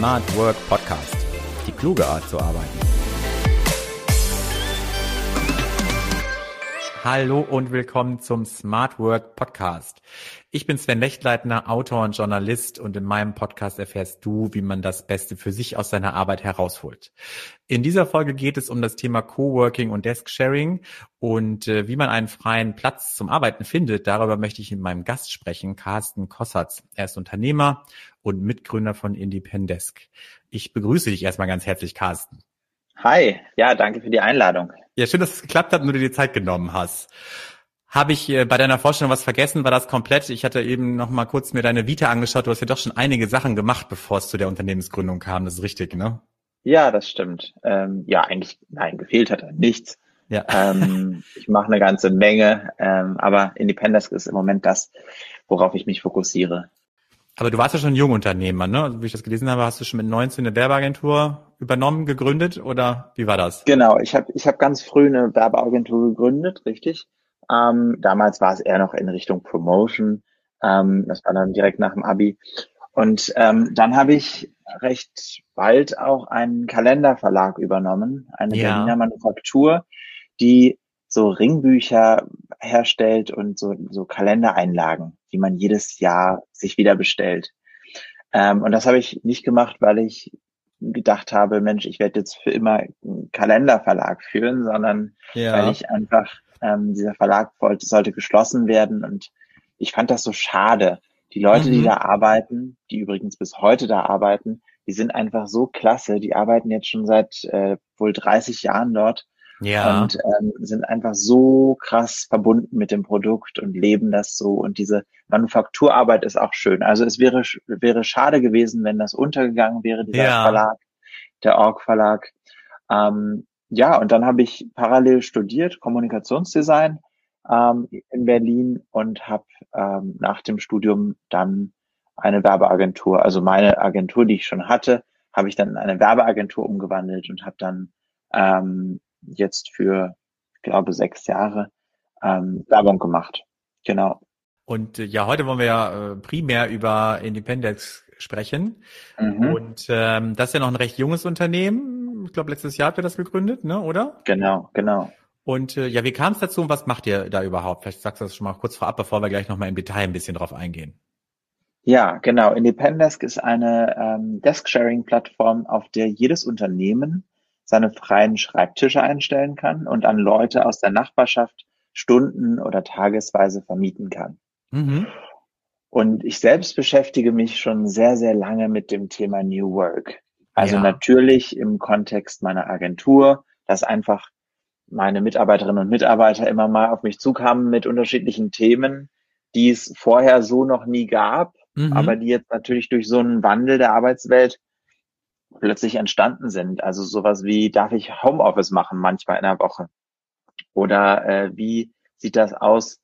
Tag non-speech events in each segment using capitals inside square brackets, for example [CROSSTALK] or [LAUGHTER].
Smart Work Podcast. Die kluge Art zu arbeiten. Hallo und willkommen zum Smart Work Podcast. Ich bin Sven Lechtleitner, Autor und Journalist und in meinem Podcast erfährst du, wie man das Beste für sich aus seiner Arbeit herausholt. In dieser Folge geht es um das Thema Coworking und Desk Sharing und äh, wie man einen freien Platz zum Arbeiten findet. Darüber möchte ich mit meinem Gast sprechen, Carsten Kossatz. Er ist Unternehmer und Mitgründer von Independesk. Ich begrüße dich erstmal ganz herzlich, Carsten. Hi, ja, danke für die Einladung. Ja, schön, dass es geklappt hat und du dir die Zeit genommen hast. Habe ich äh, bei deiner Vorstellung was vergessen? War das komplett? Ich hatte eben noch mal kurz mir deine Vita angeschaut. Du hast ja doch schon einige Sachen gemacht, bevor es zu der Unternehmensgründung kam. Das ist richtig, ne? Ja, das stimmt. Ähm, ja, eigentlich, nein, gefehlt hat nichts. Ja. ähm, [LAUGHS] ich mache eine ganze Menge, ähm, aber Independence ist im Moment das, worauf ich mich fokussiere. Aber du warst ja schon Jungunternehmer, ne? Also, wie ich das gelesen habe, hast du schon mit 19 eine Werbeagentur übernommen, gegründet oder wie war das? Genau, ich habe ich hab ganz früh eine Werbeagentur gegründet, richtig. Ähm, damals war es eher noch in Richtung Promotion. Ähm, das war dann direkt nach dem Abi. Und ähm, dann habe ich recht bald auch einen Kalenderverlag übernommen, eine ja. Berliner Manufaktur, die so Ringbücher herstellt und so, so Kalendereinlagen, die man jedes Jahr sich wieder bestellt. Ähm, und das habe ich nicht gemacht, weil ich gedacht habe, Mensch, ich werde jetzt für immer einen Kalenderverlag führen, sondern ja. weil ich einfach, ähm, dieser Verlag wollte, sollte geschlossen werden und ich fand das so schade. Die Leute, mhm. die da arbeiten, die übrigens bis heute da arbeiten, die sind einfach so klasse. Die arbeiten jetzt schon seit äh, wohl 30 Jahren dort ja. Und ähm, sind einfach so krass verbunden mit dem Produkt und leben das so. Und diese Manufakturarbeit ist auch schön. Also es wäre, wäre schade gewesen, wenn das untergegangen wäre, dieser ja. Verlag, der Org Verlag. Ähm, ja, und dann habe ich parallel studiert, Kommunikationsdesign ähm, in Berlin und habe ähm, nach dem Studium dann eine Werbeagentur, also meine Agentur, die ich schon hatte, habe ich dann in eine Werbeagentur umgewandelt und habe dann ähm, jetzt für, ich glaube, sechs Jahre ähm, Werbung gemacht. Genau. Und äh, ja, heute wollen wir ja äh, primär über Independence sprechen. Mhm. Und ähm, das ist ja noch ein recht junges Unternehmen. Ich glaube, letztes Jahr habt ihr das gegründet, ne? oder? Genau, genau. Und äh, ja, wie kam es dazu und was macht ihr da überhaupt? Vielleicht sagst du das schon mal kurz vorab, bevor wir gleich nochmal im Detail ein bisschen drauf eingehen. Ja, genau. Independesk ist eine ähm, Desk-Sharing-Plattform, auf der jedes Unternehmen seine freien Schreibtische einstellen kann und an Leute aus der Nachbarschaft stunden- oder tagesweise vermieten kann. Mhm. Und ich selbst beschäftige mich schon sehr, sehr lange mit dem Thema New Work. Also ja. natürlich im Kontext meiner Agentur, dass einfach meine Mitarbeiterinnen und Mitarbeiter immer mal auf mich zukamen mit unterschiedlichen Themen, die es vorher so noch nie gab, mhm. aber die jetzt natürlich durch so einen Wandel der Arbeitswelt plötzlich entstanden sind. Also sowas wie, darf ich Homeoffice machen manchmal in der Woche? Oder äh, wie sieht das aus,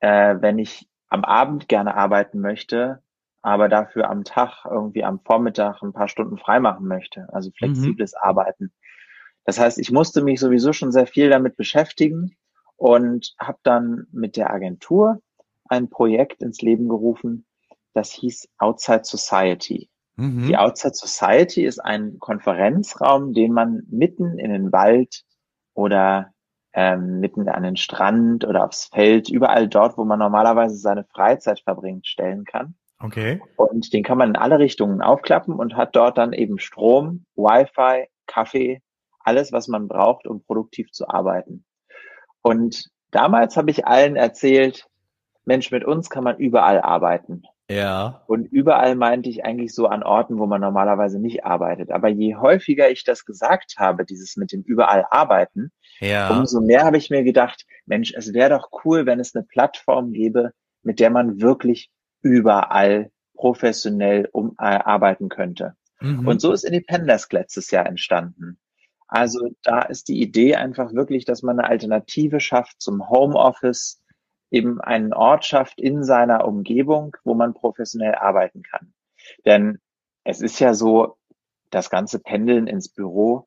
äh, wenn ich am Abend gerne arbeiten möchte, aber dafür am Tag irgendwie am Vormittag ein paar Stunden freimachen möchte? Also flexibles mhm. Arbeiten. Das heißt, ich musste mich sowieso schon sehr viel damit beschäftigen und habe dann mit der Agentur ein Projekt ins Leben gerufen, das hieß Outside Society. Mhm. Die Outside Society ist ein Konferenzraum, den man mitten in den Wald oder ähm, mitten an den Strand oder aufs Feld, überall dort, wo man normalerweise seine Freizeit verbringt, stellen kann. Okay. Und den kann man in alle Richtungen aufklappen und hat dort dann eben Strom, Wi-Fi, Kaffee, alles, was man braucht, um produktiv zu arbeiten. Und damals habe ich allen erzählt, Mensch, mit uns kann man überall arbeiten. Ja. Und überall meinte ich eigentlich so an Orten, wo man normalerweise nicht arbeitet. Aber je häufiger ich das gesagt habe, dieses mit dem überall arbeiten, ja. umso mehr habe ich mir gedacht, Mensch, es wäre doch cool, wenn es eine Plattform gäbe, mit der man wirklich überall professionell um, äh, arbeiten könnte. Mhm. Und so ist Independence letztes Jahr entstanden. Also da ist die Idee einfach wirklich, dass man eine Alternative schafft zum Homeoffice, eben einen Ort schafft in seiner Umgebung, wo man professionell arbeiten kann. Denn es ist ja so, das ganze Pendeln ins Büro,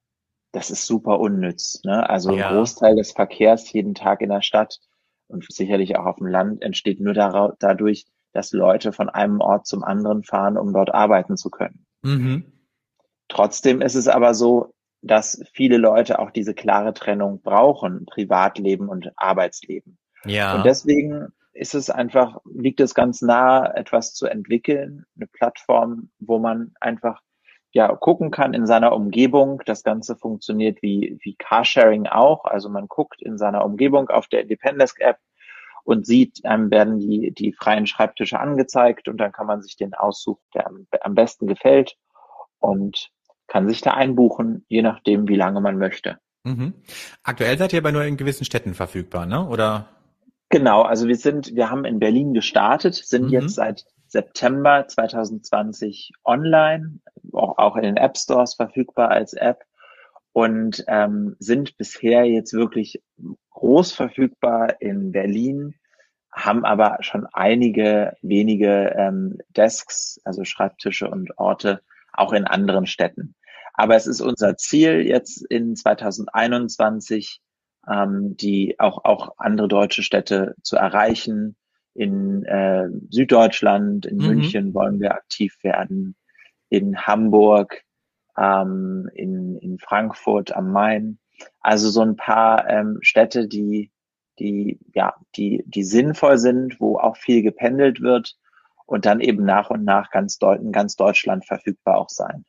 das ist super unnütz. Ne? Also ja. ein Großteil des Verkehrs jeden Tag in der Stadt und sicherlich auch auf dem Land entsteht nur dadurch, dass Leute von einem Ort zum anderen fahren, um dort arbeiten zu können. Mhm. Trotzdem ist es aber so, dass viele Leute auch diese klare Trennung brauchen, Privatleben und Arbeitsleben. Ja. Und deswegen ist es einfach, liegt es ganz nah, etwas zu entwickeln, eine Plattform, wo man einfach ja gucken kann in seiner Umgebung. Das Ganze funktioniert wie, wie Carsharing auch. Also man guckt in seiner Umgebung auf der Independesk App und sieht, einem werden die, die freien Schreibtische angezeigt und dann kann man sich den aussuchen, der am, am besten gefällt und kann sich da einbuchen, je nachdem, wie lange man möchte. Mhm. Aktuell seid ihr aber nur in gewissen Städten verfügbar, ne? Oder? Genau, also wir sind, wir haben in Berlin gestartet, sind mhm. jetzt seit September 2020 online, auch, auch in den App Stores verfügbar als App und ähm, sind bisher jetzt wirklich groß verfügbar in Berlin, haben aber schon einige wenige ähm, Desks, also Schreibtische und Orte auch in anderen Städten. Aber es ist unser Ziel jetzt in 2021 ähm, die auch, auch andere deutsche Städte zu erreichen. In äh, Süddeutschland, in mhm. München wollen wir aktiv werden, in Hamburg, ähm, in, in Frankfurt am Main. Also so ein paar ähm, Städte, die, die, ja, die, die sinnvoll sind, wo auch viel gependelt wird und dann eben nach und nach ganz, in ganz Deutschland verfügbar auch sein.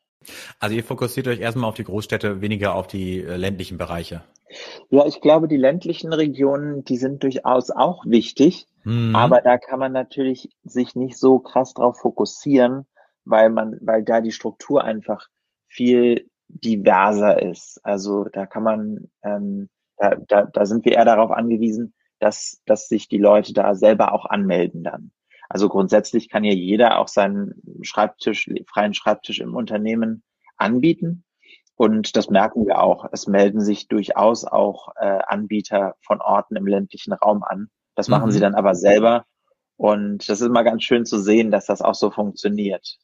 Also ihr fokussiert euch erstmal auf die Großstädte, weniger auf die äh, ländlichen Bereiche. Ja, ich glaube, die ländlichen Regionen, die sind durchaus auch wichtig, mhm. aber da kann man natürlich sich nicht so krass drauf fokussieren, weil man, weil da die Struktur einfach viel diverser ist. Also da kann man, ähm, da, da, da sind wir eher darauf angewiesen, dass, dass sich die Leute da selber auch anmelden dann. Also grundsätzlich kann ja jeder auch seinen Schreibtisch, freien Schreibtisch im Unternehmen anbieten. Und das merken wir auch. Es melden sich durchaus auch äh, Anbieter von Orten im ländlichen Raum an. Das machen mhm. sie dann aber selber. Und das ist immer ganz schön zu sehen, dass das auch so funktioniert.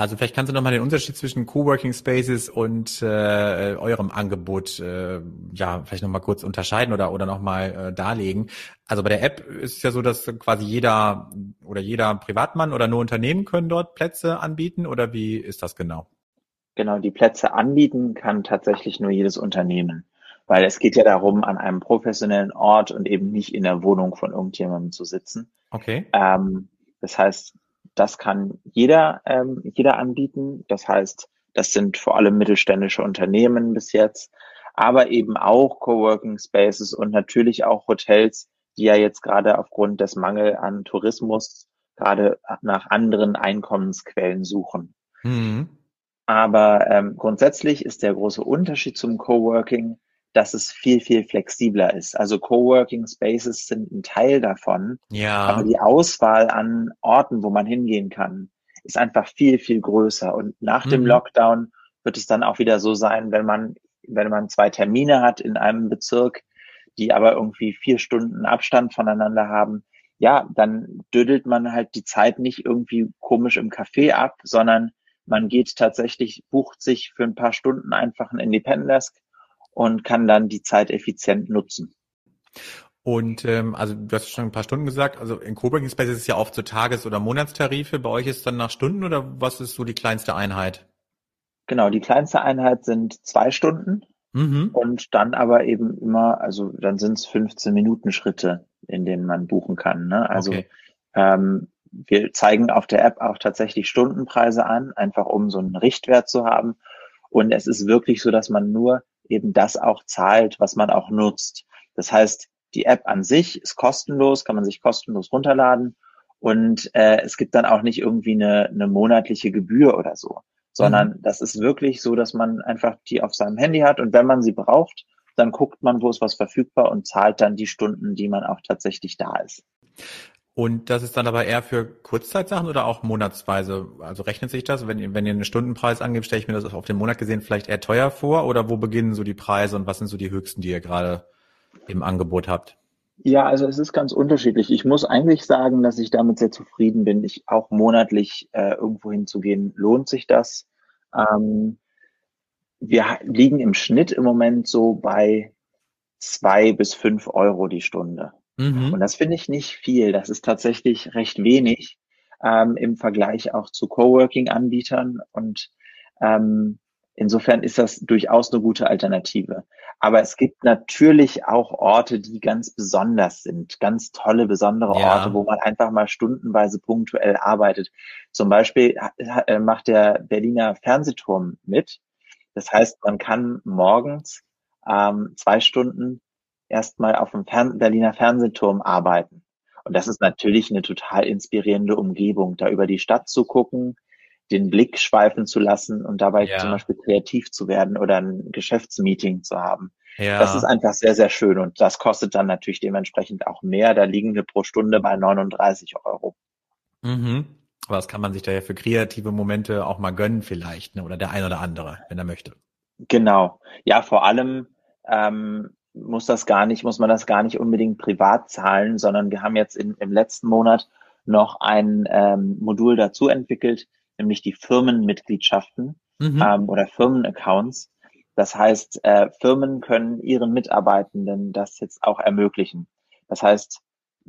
Also vielleicht kannst du nochmal den Unterschied zwischen Coworking Spaces und äh, eurem Angebot äh, ja vielleicht nochmal kurz unterscheiden oder oder nochmal äh, darlegen. Also bei der App ist es ja so, dass quasi jeder oder jeder Privatmann oder nur Unternehmen können dort Plätze anbieten oder wie ist das genau? Genau, die Plätze anbieten kann tatsächlich nur jedes Unternehmen, weil es geht ja darum, an einem professionellen Ort und eben nicht in der Wohnung von irgendjemandem zu sitzen. Okay. Ähm, das heißt, das kann jeder, ähm, jeder anbieten. Das heißt, das sind vor allem mittelständische Unternehmen bis jetzt, aber eben auch Coworking Spaces und natürlich auch Hotels, die ja jetzt gerade aufgrund des Mangel an Tourismus gerade nach anderen Einkommensquellen suchen. Mhm. Aber ähm, grundsätzlich ist der große Unterschied zum Coworking, dass es viel, viel flexibler ist. Also Coworking Spaces sind ein Teil davon. Ja. Aber die Auswahl an Orten, wo man hingehen kann, ist einfach viel, viel größer. Und nach mhm. dem Lockdown wird es dann auch wieder so sein, wenn man, wenn man zwei Termine hat in einem Bezirk, die aber irgendwie vier Stunden Abstand voneinander haben, ja, dann düdelt man halt die Zeit nicht irgendwie komisch im Café ab, sondern man geht tatsächlich, bucht sich für ein paar Stunden einfach ein Independent Desk und kann dann die Zeit effizient nutzen. Und ähm, also du hast schon ein paar Stunden gesagt, also in Coworking Space ist es ja oft so Tages- oder Monatstarife. Bei euch ist es dann nach Stunden oder was ist so die kleinste Einheit? Genau, die kleinste Einheit sind zwei Stunden mhm. und dann aber eben immer, also dann sind es 15 Minuten Schritte, in denen man buchen kann. Ne? Also okay. ähm, wir zeigen auf der App auch tatsächlich Stundenpreise an, einfach um so einen Richtwert zu haben. Und es ist wirklich so, dass man nur eben das auch zahlt, was man auch nutzt. Das heißt, die App an sich ist kostenlos, kann man sich kostenlos runterladen und äh, es gibt dann auch nicht irgendwie eine, eine monatliche Gebühr oder so, sondern mhm. das ist wirklich so, dass man einfach die auf seinem Handy hat und wenn man sie braucht, dann guckt man, wo ist was verfügbar und zahlt dann die Stunden, die man auch tatsächlich da ist. Und das ist dann aber eher für Kurzzeitsachen oder auch monatsweise? Also rechnet sich das? Wenn ihr, wenn ihr einen Stundenpreis angebt, stelle ich mir das auf den Monat gesehen vielleicht eher teuer vor? Oder wo beginnen so die Preise und was sind so die höchsten, die ihr gerade im Angebot habt? Ja, also es ist ganz unterschiedlich. Ich muss eigentlich sagen, dass ich damit sehr zufrieden bin. Ich auch monatlich äh, irgendwo hinzugehen, lohnt sich das. Ähm, wir liegen im Schnitt im Moment so bei zwei bis fünf Euro die Stunde. Mhm. Und das finde ich nicht viel. Das ist tatsächlich recht wenig ähm, im Vergleich auch zu Coworking-Anbietern. Und Ähm, insofern ist das durchaus eine gute Alternative. Aber es gibt natürlich auch Orte, die ganz besonders sind, ganz tolle, besondere Ja. Orte, wo man einfach mal stundenweise punktuell arbeitet. Zum Beispiel äh, macht der Berliner Fernsehturm mit. Das heißt, man kann morgens ähm, zwei Stunden erstmal auf dem Fern Berliner Fernsehturm arbeiten. Und das ist natürlich eine total inspirierende Umgebung, da über die Stadt zu gucken, den Blick schweifen zu lassen und dabei Ja. zum Beispiel kreativ zu werden oder ein Geschäftsmeeting zu haben. Ja. Das ist einfach sehr, sehr schön und das kostet dann natürlich dementsprechend auch mehr. Da liegen wir pro Stunde bei 39 Euro. Mhm. Aber das kann man sich da ja für kreative Momente auch mal gönnen vielleicht, ne? oder der ein oder andere, wenn er möchte. Genau. Ja, vor allem ähm, muss das gar nicht, muss man das gar nicht unbedingt privat zahlen, sondern wir haben jetzt in, im letzten Monat noch ein ähm, Modul dazu entwickelt, nämlich die Firmenmitgliedschaften Mhm. ähm, oder Firmenaccounts. Das heißt, äh, Firmen können ihren Mitarbeitenden das jetzt auch ermöglichen. Das heißt,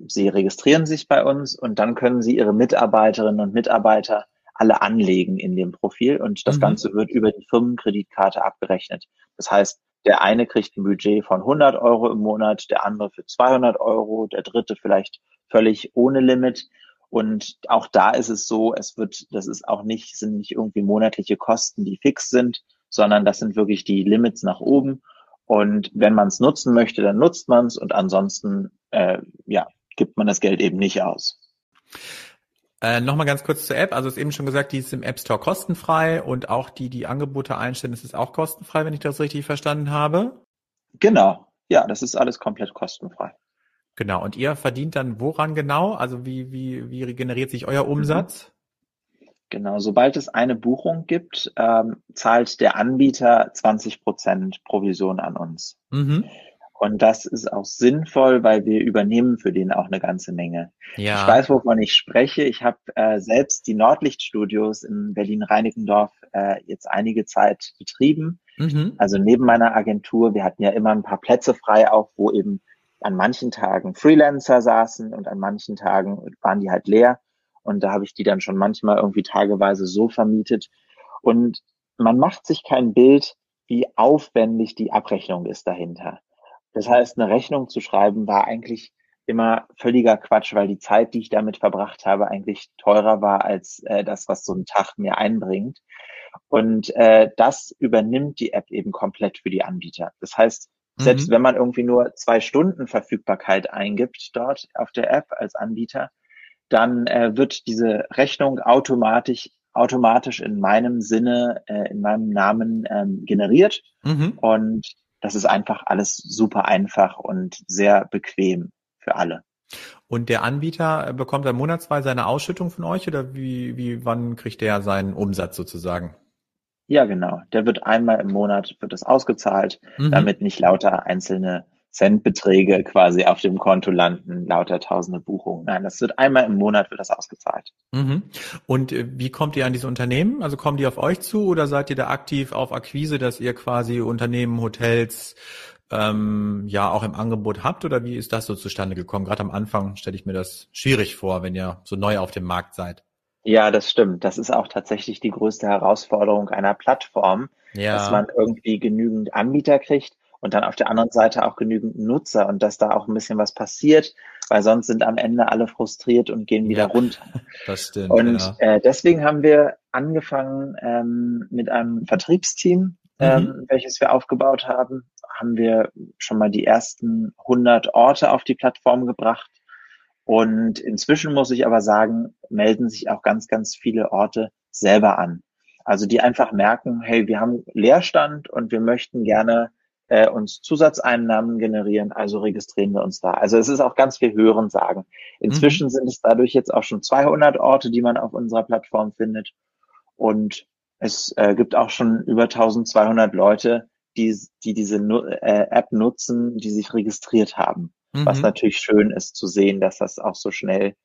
sie registrieren sich bei uns und dann können sie ihre Mitarbeiterinnen und Mitarbeiter alle anlegen in dem Profil und das Mhm. Ganze wird über die Firmenkreditkarte abgerechnet. Das heißt, der eine kriegt ein Budget von 100 Euro im Monat, der andere für 200 Euro, der dritte vielleicht völlig ohne Limit. Und auch da ist es so, es wird, das ist auch nicht, sind nicht irgendwie monatliche Kosten, die fix sind, sondern das sind wirklich die Limits nach oben. Und wenn man es nutzen möchte, dann nutzt man es und ansonsten, äh, ja, gibt man das Geld eben nicht aus. Äh, Nochmal ganz kurz zur App. Also es ist eben schon gesagt, die ist im App Store kostenfrei und auch die, die Angebote einstellen, ist auch kostenfrei, wenn ich das richtig verstanden habe. Genau. Ja, das ist alles komplett kostenfrei. Genau. Und ihr verdient dann woran genau? Also wie, wie, wie regeneriert sich euer Umsatz? Genau, sobald es eine Buchung gibt, ähm, zahlt der Anbieter 20 Prozent Provision an uns. Mhm. Und das ist auch sinnvoll, weil wir übernehmen für den auch eine ganze Menge. Ja. Ich weiß, wovon ich spreche. Ich habe äh, selbst die Nordlichtstudios in Berlin-Reinickendorf äh, jetzt einige Zeit betrieben. Mhm. Also neben meiner Agentur, wir hatten ja immer ein paar Plätze frei auch, wo eben an manchen Tagen Freelancer saßen und an manchen Tagen waren die halt leer. Und da habe ich die dann schon manchmal irgendwie tageweise so vermietet. Und man macht sich kein Bild, wie aufwendig die Abrechnung ist dahinter. Das heißt, eine Rechnung zu schreiben war eigentlich immer völliger Quatsch, weil die Zeit, die ich damit verbracht habe, eigentlich teurer war als äh, das, was so ein Tag mir einbringt. Und äh, das übernimmt die App eben komplett für die Anbieter. Das heißt, selbst Mhm. wenn man irgendwie nur zwei Stunden Verfügbarkeit eingibt dort auf der App als Anbieter, dann äh, wird diese Rechnung automatisch automatisch in meinem Sinne, äh, in meinem Namen ähm, generiert Mhm. und das ist einfach alles super einfach und sehr bequem für alle. Und der Anbieter äh, bekommt dann monatsweise eine Ausschüttung von euch oder wie, wie, wann kriegt der seinen Umsatz sozusagen? Ja, genau. Der wird einmal im Monat wird das ausgezahlt, Mhm. damit nicht lauter einzelne Centbeträge quasi auf dem Konto landen, lauter tausende Buchungen. Nein, das wird einmal im Monat wird das ausgezahlt. Mhm. Und äh, wie kommt ihr an diese Unternehmen? Also kommen die auf euch zu oder seid ihr da aktiv auf Akquise, dass ihr quasi Unternehmen, Hotels ähm, ja auch im Angebot habt oder wie ist das so zustande gekommen? Gerade am Anfang stelle ich mir das schwierig vor, wenn ihr so neu auf dem Markt seid. Ja, das stimmt. Das ist auch tatsächlich die größte Herausforderung einer Plattform, Ja. dass man irgendwie genügend Anbieter kriegt und dann auf der anderen Seite auch genügend Nutzer und dass da auch ein bisschen was passiert, weil sonst sind am Ende alle frustriert und gehen wieder Ja. runter. [LAUGHS] das stimmt. Und ja. äh, deswegen haben wir angefangen ähm, mit einem Vertriebsteam, ähm, welches wir aufgebaut haben, haben wir schon mal die ersten 100 Orte auf die Plattform gebracht. Und inzwischen muss ich aber sagen, melden sich auch ganz, ganz viele Orte selber an. Also die einfach merken, hey, wir haben Leerstand und wir möchten gerne äh, uns Zusatzeinnahmen generieren, also registrieren wir uns da. Also es ist auch ganz viel Hören sagen. Inzwischen sind es dadurch jetzt auch schon 200 Orte, die man auf unserer Plattform findet. Und es äh, gibt auch schon über 1200 Leute, die, die diese Nu- äh, App nutzen, die sich registriert haben. Was Mhm. natürlich schön ist zu sehen, dass das auch so schnell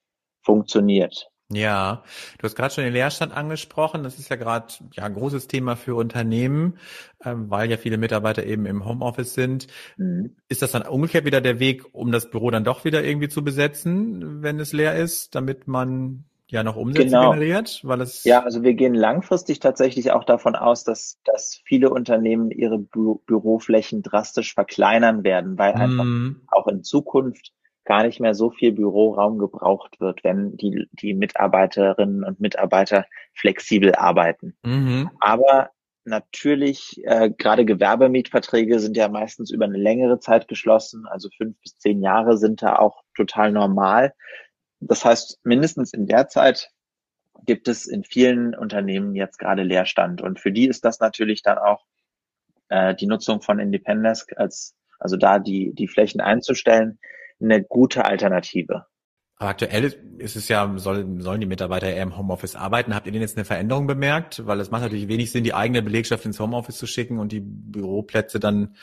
funktioniert. Ja, du hast gerade schon den Leerstand angesprochen. Das ist ja gerade ja, ein großes Thema für Unternehmen, ähm, weil ja viele Mitarbeiter eben im Homeoffice sind. Mhm. Ist das dann umgekehrt wieder der Weg, um das Büro dann doch wieder irgendwie zu besetzen, wenn es leer ist, damit man ja noch Umsätze Genau. generiert, weil es Ja, also wir gehen langfristig tatsächlich auch davon aus, dass, dass viele Unternehmen ihre Bü Büroflächen drastisch verkleinern werden, weil einfach Mhm. auch in Zukunft gar nicht mehr so viel Büroraum gebraucht wird, wenn die, die Mitarbeiterinnen und Mitarbeiter flexibel arbeiten. Mhm. Aber natürlich, äh, gerade Gewerbemietverträge sind ja meistens über eine längere Zeit geschlossen, also fünf bis zehn Jahre sind da auch total normal. Das heißt, mindestens in der Zeit gibt es in vielen Unternehmen jetzt gerade Leerstand. Und für die ist das natürlich dann auch äh, die Nutzung von Independence als, also da die, die Flächen einzustellen, eine gute Alternative. Aber aktuell ist es ja, soll, sollen die Mitarbeiter eher im Homeoffice arbeiten. Habt ihr denn jetzt eine Veränderung bemerkt? Weil es macht natürlich wenig Sinn, die eigene Belegschaft ins Homeoffice zu schicken und die Büroplätze dann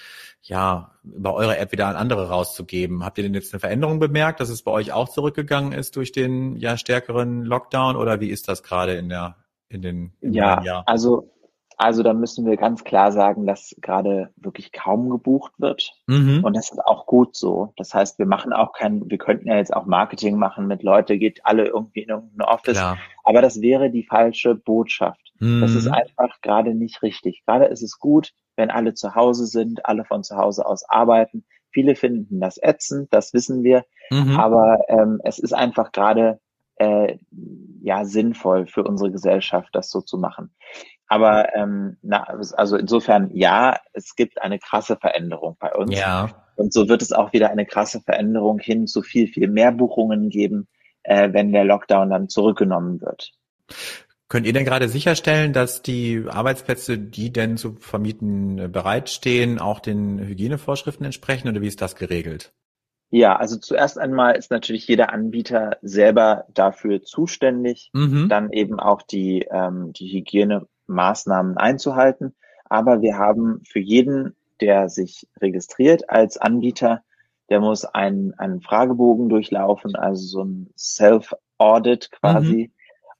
ja über eure App wieder an andere rauszugeben. Habt ihr denn jetzt eine Veränderung bemerkt, dass es bei euch auch zurückgegangen ist durch den ja stärkeren Lockdown oder wie ist das gerade in der in den im Ja, Jahr? also, also da müssen wir ganz klar sagen, dass gerade wirklich kaum gebucht wird. Mhm. Und das ist auch gut so. Das heißt, wir machen auch kein, wir könnten ja jetzt auch Marketing machen mit Leute, geht alle irgendwie in irgendein Office. Klar. Aber das wäre die falsche Botschaft. Das ist Mhm. einfach gerade nicht richtig. Gerade ist es gut, wenn alle zu Hause sind, alle von zu Hause aus arbeiten. Viele finden das ätzend, das wissen wir. Mhm. Aber ähm, es ist einfach gerade äh, ja sinnvoll für unsere Gesellschaft, das so zu machen. Aber ähm, na, also insofern ja, es gibt eine krasse Veränderung bei uns. Ja. Und so wird es auch wieder eine krasse Veränderung hin zu viel, viel mehr Buchungen geben, äh, wenn der Lockdown dann zurückgenommen wird. Könnt ihr denn gerade sicherstellen, dass die Arbeitsplätze, die denn zu vermieten äh, bereitstehen, auch den Hygienevorschriften entsprechen oder wie ist das geregelt? Ja, also zuerst einmal ist natürlich jeder Anbieter selber dafür zuständig, Mhm. dann eben auch die, ähm, die Hygienemaßnahmen einzuhalten. Aber wir haben für jeden, der sich registriert als Anbieter, der muss einen, einen Fragebogen durchlaufen, also so ein Self-Audit quasi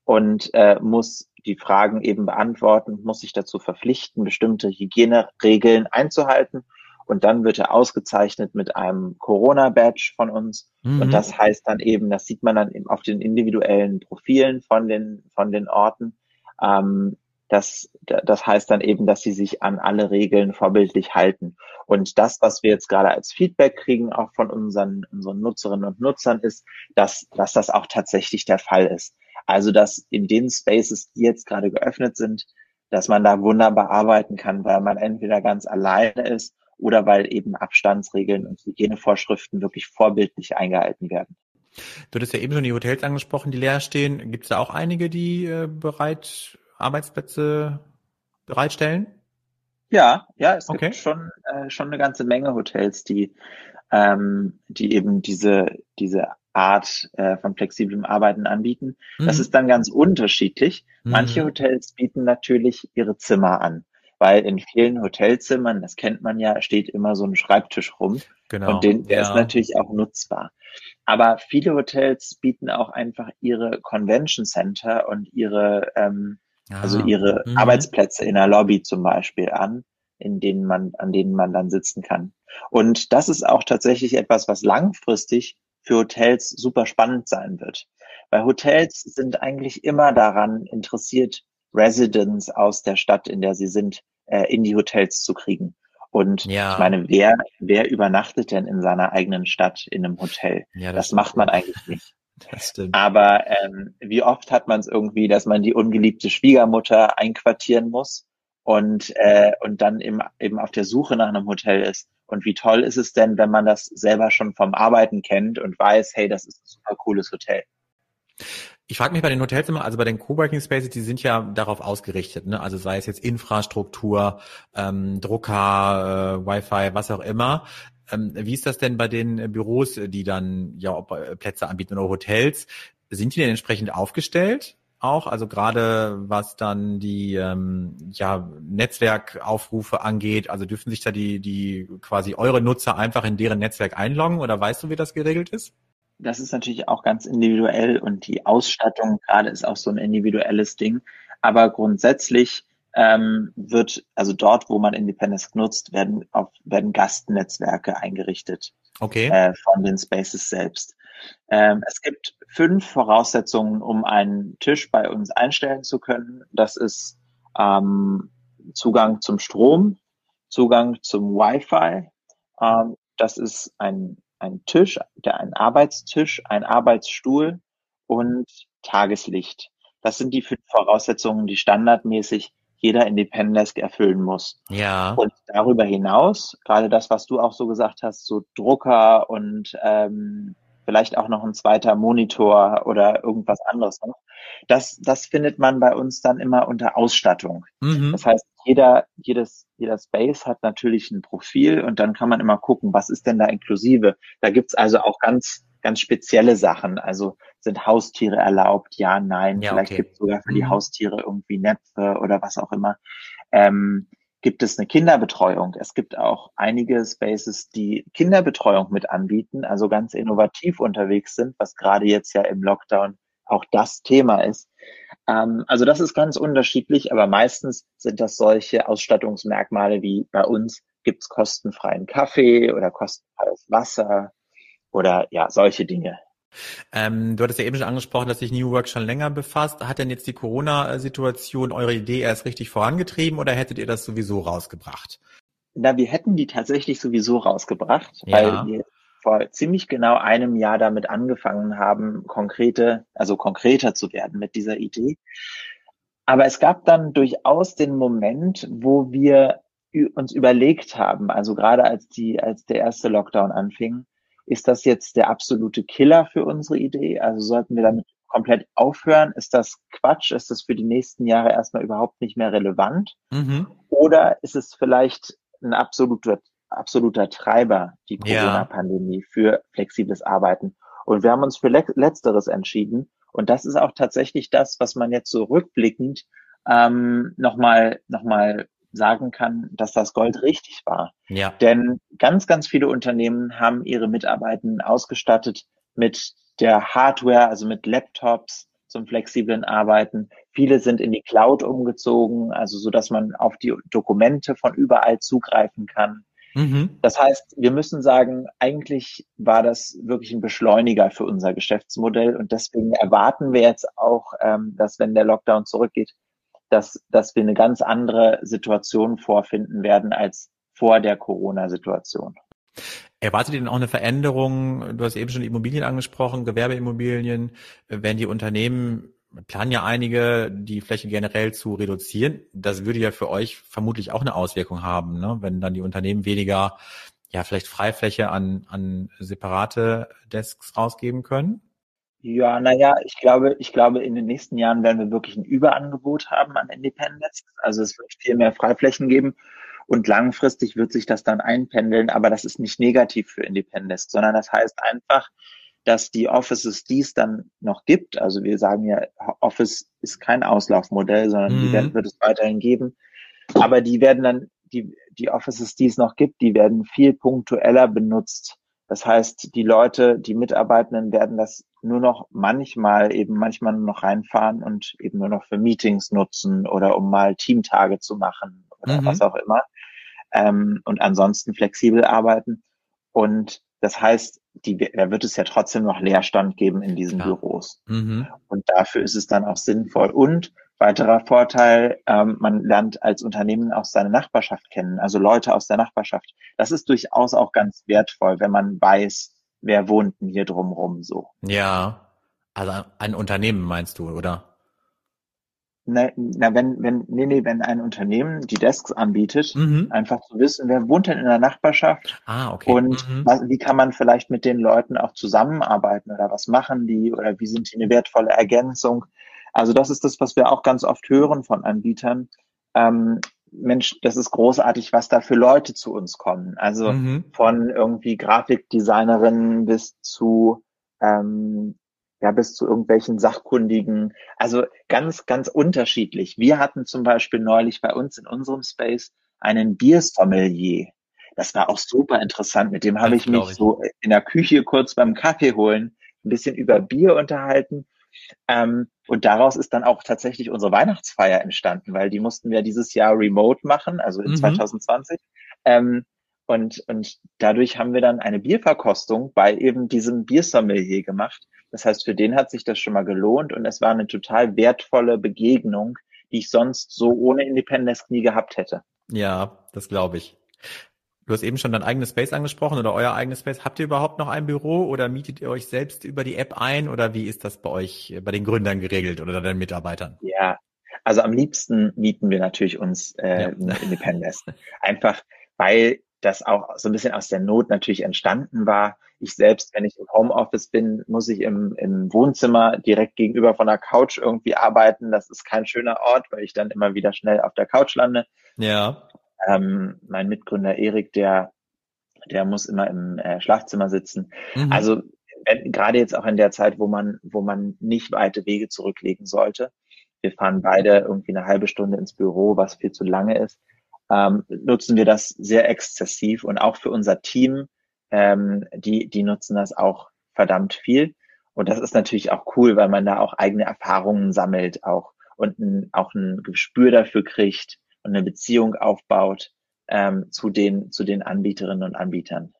und äh, muss die Fragen eben beantworten, muss sich dazu verpflichten, bestimmte Hygieneregeln einzuhalten. Und dann wird er ausgezeichnet mit einem Corona-Badge von uns. Mhm. Und das heißt dann eben, das sieht man dann eben auf den individuellen Profilen von den, von den Orten. Ähm, das, das heißt dann eben, dass sie sich an alle Regeln vorbildlich halten. Und das, was wir jetzt gerade als Feedback kriegen, auch von unseren, unseren Nutzerinnen und Nutzern, ist, dass, dass das auch tatsächlich der Fall ist. Also, dass in den Spaces, die jetzt gerade geöffnet sind, dass man da wunderbar arbeiten kann, weil man entweder ganz alleine ist oder weil eben Abstandsregeln und Hygienevorschriften wirklich vorbildlich eingehalten werden. Du hattest ja eben schon die Hotels angesprochen, die leer stehen. Gibt es da auch einige, die äh, bereit Arbeitsplätze bereitstellen? Ja, ja, es Okay. gibt schon, äh, schon eine ganze Menge Hotels, die, ähm, die eben diese, diese Art äh, von flexiblem Arbeiten anbieten. Das Mhm. ist dann ganz unterschiedlich. Manche Mhm. Hotels bieten natürlich ihre Zimmer an, weil in vielen Hotelzimmern, das kennt man ja, steht immer so ein Schreibtisch rum Genau. und den, der ja. ist natürlich auch nutzbar. Aber viele Hotels bieten auch einfach ihre Convention Center und ihre, ähm, also Ah. ihre Mhm. Arbeitsplätze in der Lobby zum Beispiel an, in denen man, an denen man dann sitzen kann. Und das ist auch tatsächlich etwas, was langfristig für Hotels super spannend sein wird. Weil Hotels sind eigentlich immer daran interessiert, Residents aus der Stadt, in der sie sind, äh, in die Hotels zu kriegen. Und Ja. ich meine, wer, wer übernachtet denn in seiner eigenen Stadt in einem Hotel? Ja, Das stimmt. macht man eigentlich nicht. Das stimmt. Aber ähm, wie oft hat man es irgendwie, dass man die ungeliebte Schwiegermutter einquartieren muss und, äh, und dann eben, eben auf der Suche nach einem Hotel ist. Und wie toll ist es denn, wenn man das selber schon vom Arbeiten kennt und weiß, hey, das ist ein super cooles Hotel. Ich frage mich bei den Hotels immer, also bei den Coworking Spaces, die sind ja darauf ausgerichtet, ne? Also sei es jetzt Infrastruktur, ähm, Drucker, äh, Wi-Fi, was auch immer. Ähm, wie ist das denn bei den äh, Büros, die dann ja äh, Plätze anbieten oder Hotels? Sind die denn entsprechend aufgestellt? Auch, also gerade was dann die ähm, ja, Netzwerkaufrufe angeht, also dürfen sich da die, die quasi eure Nutzer einfach in deren Netzwerk einloggen oder weißt du, wie das geregelt ist? Das ist natürlich auch ganz individuell und die Ausstattung gerade ist auch so ein individuelles Ding. Aber grundsätzlich ähm, wird, also dort, wo man Independence nutzt, werden, auf, werden Gastnetzwerke eingerichtet Okay. äh, von den Spaces selbst. Ähm, es gibt fünf Voraussetzungen, um einen Tisch bei uns einstellen zu können. Das ist ähm, Zugang zum Strom, Zugang zum Wi-Fi. Ähm, das ist ein, ein Tisch, der ein Arbeitstisch, ein Arbeitsstuhl und Tageslicht. Das sind die fünf Voraussetzungen, die standardmäßig jeder Independent erfüllen muss. Ja. Und darüber hinaus, gerade das, was du auch so gesagt hast, so Drucker und ähm, vielleicht auch noch ein zweiter Monitor oder irgendwas anderes noch, das, das findet man bei uns dann immer unter Ausstattung. Mhm. Das heißt, jeder, jedes, jeder Space hat natürlich ein Profil und dann kann man immer gucken, was ist denn da inklusive. Da gibt's also auch ganz, ganz spezielle Sachen. Also sind Haustiere erlaubt? Ja, nein. Ja, Vielleicht okay. gibt's sogar für die Mhm. Haustiere irgendwie Näpfe oder was auch immer. Ähm, gibt es eine Kinderbetreuung? Es gibt auch einige Spaces, die Kinderbetreuung mit anbieten, also ganz innovativ unterwegs sind, was gerade jetzt ja im Lockdown auch das Thema ist. Ähm, also das ist ganz unterschiedlich, aber meistens sind das solche Ausstattungsmerkmale wie bei uns gibt's kostenfreien Kaffee oder kostenfreies Wasser oder ja, solche Dinge. Ähm, du hattest ja eben schon angesprochen, dass sich New Work schon länger befasst. Hat denn jetzt die Corona-Situation eure Idee erst richtig vorangetrieben oder hättet ihr das sowieso rausgebracht? Na, wir hätten die tatsächlich sowieso rausgebracht, Ja. weil wir vor ziemlich genau einem Jahr damit angefangen haben, konkrete, also konkreter zu werden mit dieser Idee. Aber es gab dann durchaus den Moment, wo wir uns überlegt haben, also gerade als die, als der erste Lockdown anfing, ist das jetzt der absolute Killer für unsere Idee? Also sollten wir damit komplett aufhören? Ist das Quatsch? Ist das für die nächsten Jahre erstmal überhaupt nicht mehr relevant? Mhm. Oder ist es vielleicht ein absoluter, absoluter Treiber, die Ja. Corona-Pandemie für flexibles Arbeiten? Und wir haben uns für Le Letzteres entschieden. Und das ist auch tatsächlich das, was man jetzt so rückblickend ähm, nochmal noch mal sagen kann, dass das Gold richtig war. Ja. Denn ganz, ganz viele Unternehmen haben ihre Mitarbeitenden ausgestattet mit der Hardware, also mit Laptops zum flexiblen Arbeiten. Viele sind in die Cloud umgezogen, also so, dass man auf die Dokumente von überall zugreifen kann. Mhm. Das heißt, wir müssen sagen, eigentlich war das wirklich ein Beschleuniger für unser Geschäftsmodell und deswegen erwarten wir jetzt auch, ähm, dass wenn der Lockdown zurückgeht, dass, dass wir eine ganz andere Situation vorfinden werden als vor der Corona-Situation. Erwartet ihr denn auch eine Veränderung? Du hast eben schon Immobilien angesprochen, Gewerbeimmobilien. Wenn die Unternehmen planen ja einige, die Fläche generell zu reduzieren. Das würde ja für euch vermutlich auch eine Auswirkung haben, ne? wenn dann die Unternehmen weniger, ja, vielleicht Freifläche an, an separate Desks rausgeben können. Ja, naja, ich glaube, ich glaube, in den nächsten Jahren werden wir wirklich ein Überangebot haben an Independence. Also es wird viel mehr Freiflächen geben und langfristig wird sich das dann einpendeln, aber das ist nicht negativ für Independence, sondern das heißt einfach, dass die Offices, die es dann noch gibt, also wir sagen ja, Office ist kein Auslaufmodell, sondern die Mhm. werden, wird es weiterhin geben, aber die werden dann, die, die Offices, die es noch gibt, die werden viel punktueller benutzt. Das heißt, die Leute, die Mitarbeitenden werden das nur noch manchmal eben manchmal nur noch reinfahren und eben nur noch für Meetings nutzen oder um mal Teamtage zu machen oder Mhm. was auch immer. Ähm, und ansonsten flexibel arbeiten. Und das heißt, die, da wird es ja trotzdem noch Leerstand geben in diesen Klar. Büros. Mhm. Und dafür ist es dann auch sinnvoll. Und weiterer Vorteil, ähm, man lernt als Unternehmen auch seine Nachbarschaft kennen, also Leute aus der Nachbarschaft. Das ist durchaus auch ganz wertvoll, wenn man weiß, wer wohnt denn hier drumrum so. Ja. Also ein Unternehmen meinst du, oder? Na, na wenn, wenn, nee, nee, wenn ein Unternehmen die Desks anbietet, Mhm. einfach zu wissen, wer wohnt denn in der Nachbarschaft Ah, okay. und Mhm. was, wie kann man vielleicht mit den Leuten auch zusammenarbeiten oder was machen die oder wie sind die eine wertvolle Ergänzung. Also das ist das, was wir auch ganz oft hören von Anbietern. Ähm, Mensch, das ist großartig, was da für Leute zu uns kommen. Also Mhm. von irgendwie Grafikdesignerinnen bis zu ähm, ja bis zu irgendwelchen Sachkundigen. Also ganz, ganz unterschiedlich. Wir hatten zum Beispiel neulich bei uns in unserem Space einen Biersommelier. Das war auch super interessant. Mit dem habe ich mich ich. so in der Küche kurz beim Kaffee holen ein bisschen über Bier unterhalten. Ähm, und daraus ist dann auch tatsächlich unsere Weihnachtsfeier entstanden, weil die mussten wir dieses Jahr remote machen, also in mhm. 2020. Ähm, und, und dadurch haben wir dann eine Bierverkostung bei eben diesem Biersommelier gemacht. Das heißt, für den hat sich das schon mal gelohnt und es war eine total wertvolle Begegnung, die ich sonst so ohne Independence nie gehabt hätte. Ja, das glaube ich. Du hast eben schon dein eigenes Space angesprochen oder euer eigenes Space. Habt ihr überhaupt noch ein Büro oder mietet ihr euch selbst über die App ein oder wie ist das bei euch, äh, bei den Gründern geregelt oder deinen Mitarbeitern? Ja, also am liebsten mieten wir natürlich uns äh, ja. Independence. Einfach, weil das auch so ein bisschen aus der Not natürlich entstanden war. Ich selbst, wenn ich im Homeoffice bin, muss ich im, im Wohnzimmer direkt gegenüber von der Couch irgendwie arbeiten. Das ist kein schöner Ort, weil ich dann immer wieder schnell auf der Couch lande. Ja. Ähm, mein Mitgründer Erik, der, der muss immer im äh, Schlafzimmer sitzen. Mhm. Also gerade jetzt auch in der Zeit, wo man, wo man nicht weite Wege zurücklegen sollte. Wir fahren beide irgendwie eine halbe Stunde ins Büro, was viel zu lange ist ähm, nutzen wir das sehr exzessiv und auch für unser Team, ähm, die, die nutzen das auch verdammt viel. Und das ist natürlich auch cool, weil man da auch eigene Erfahrungen sammelt auch und ein, auch ein Gespür dafür kriegt und eine Beziehung aufbaut ähm, zu den zu den Anbieterinnen und Anbietern.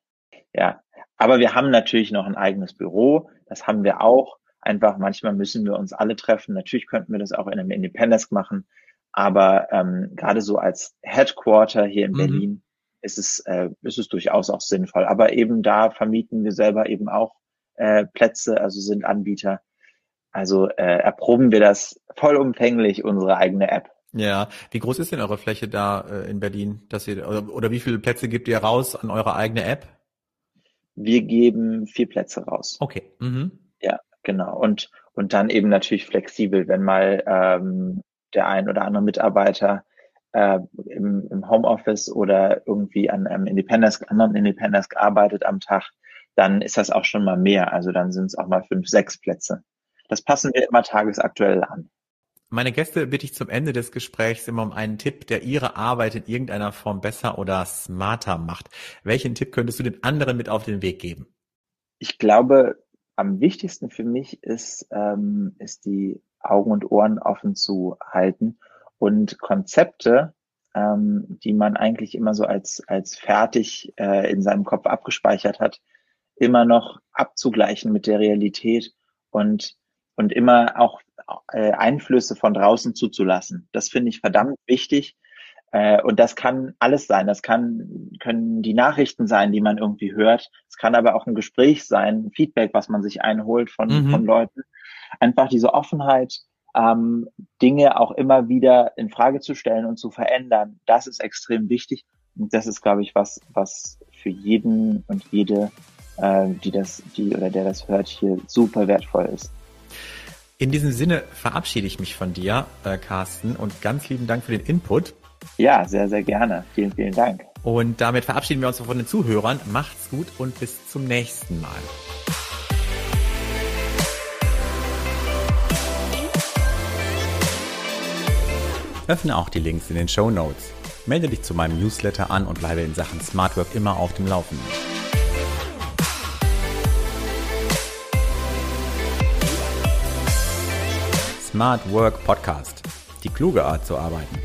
Ja, aber wir haben natürlich noch ein eigenes Büro. Das haben wir auch. Einfach manchmal müssen wir uns alle treffen. Natürlich könnten wir das auch in einem Independence machen. Aber ähm, gerade so als Headquarter hier in mhm. Berlin ist es, äh, ist es durchaus auch sinnvoll. Aber eben da vermieten wir selber eben auch äh, Plätze, also sind Anbieter. Also äh, erproben wir das vollumfänglich, unsere eigene App. Ja, wie groß ist denn eure Fläche da äh, in Berlin, dass ihr oder, oder wie viele Plätze gebt ihr raus an eure eigene App? Wir geben vier Plätze raus. Okay. Mhm. Ja, genau. Und und dann eben natürlich flexibel, wenn mal ähm, der ein oder andere Mitarbeiter äh, im, im Homeoffice oder irgendwie an einem Independence, anderen Independence gearbeitet am Tag, dann ist das auch schon mal mehr. Also dann sind es auch mal fünf, sechs Plätze. Das passen wir immer tagesaktuell an. Meine Gäste bitte ich zum Ende des Gesprächs immer um einen Tipp, der ihre Arbeit in irgendeiner Form besser oder smarter macht. Welchen Tipp könntest du den anderen mit auf den Weg geben? Ich glaube, am wichtigsten für mich ist, ähm, ist die Augen und Ohren offen zu halten und Konzepte, ähm, die man eigentlich immer so als, als fertig äh, in seinem Kopf abgespeichert hat, immer noch abzugleichen mit der Realität und, und immer auch äh, Einflüsse von draußen zuzulassen. Das finde ich verdammt wichtig. Äh, und das kann alles sein. Das kann, können die Nachrichten sein, die man irgendwie hört. Es kann aber auch ein Gespräch sein, ein Feedback, was man sich einholt von, mhm. von Leuten einfach diese Offenheit, ähm, Dinge auch immer wieder in Frage zu stellen und zu verändern, das ist extrem wichtig. Und das ist, glaube ich, was, was für jeden und jede, äh, die das, die oder der das hört, hier super wertvoll ist. In diesem Sinne verabschiede ich mich von dir, äh, Carsten, und ganz lieben Dank für den Input. Ja, sehr, sehr gerne. Vielen, vielen Dank. Und damit verabschieden wir uns von den Zuhörern. Macht's gut und bis zum nächsten Mal. Öffne auch die Links in den Show Notes. Melde dich zu meinem Newsletter an und bleibe in Sachen Smart Work immer auf dem Laufenden. Smart Work Podcast. Die kluge Art zu arbeiten.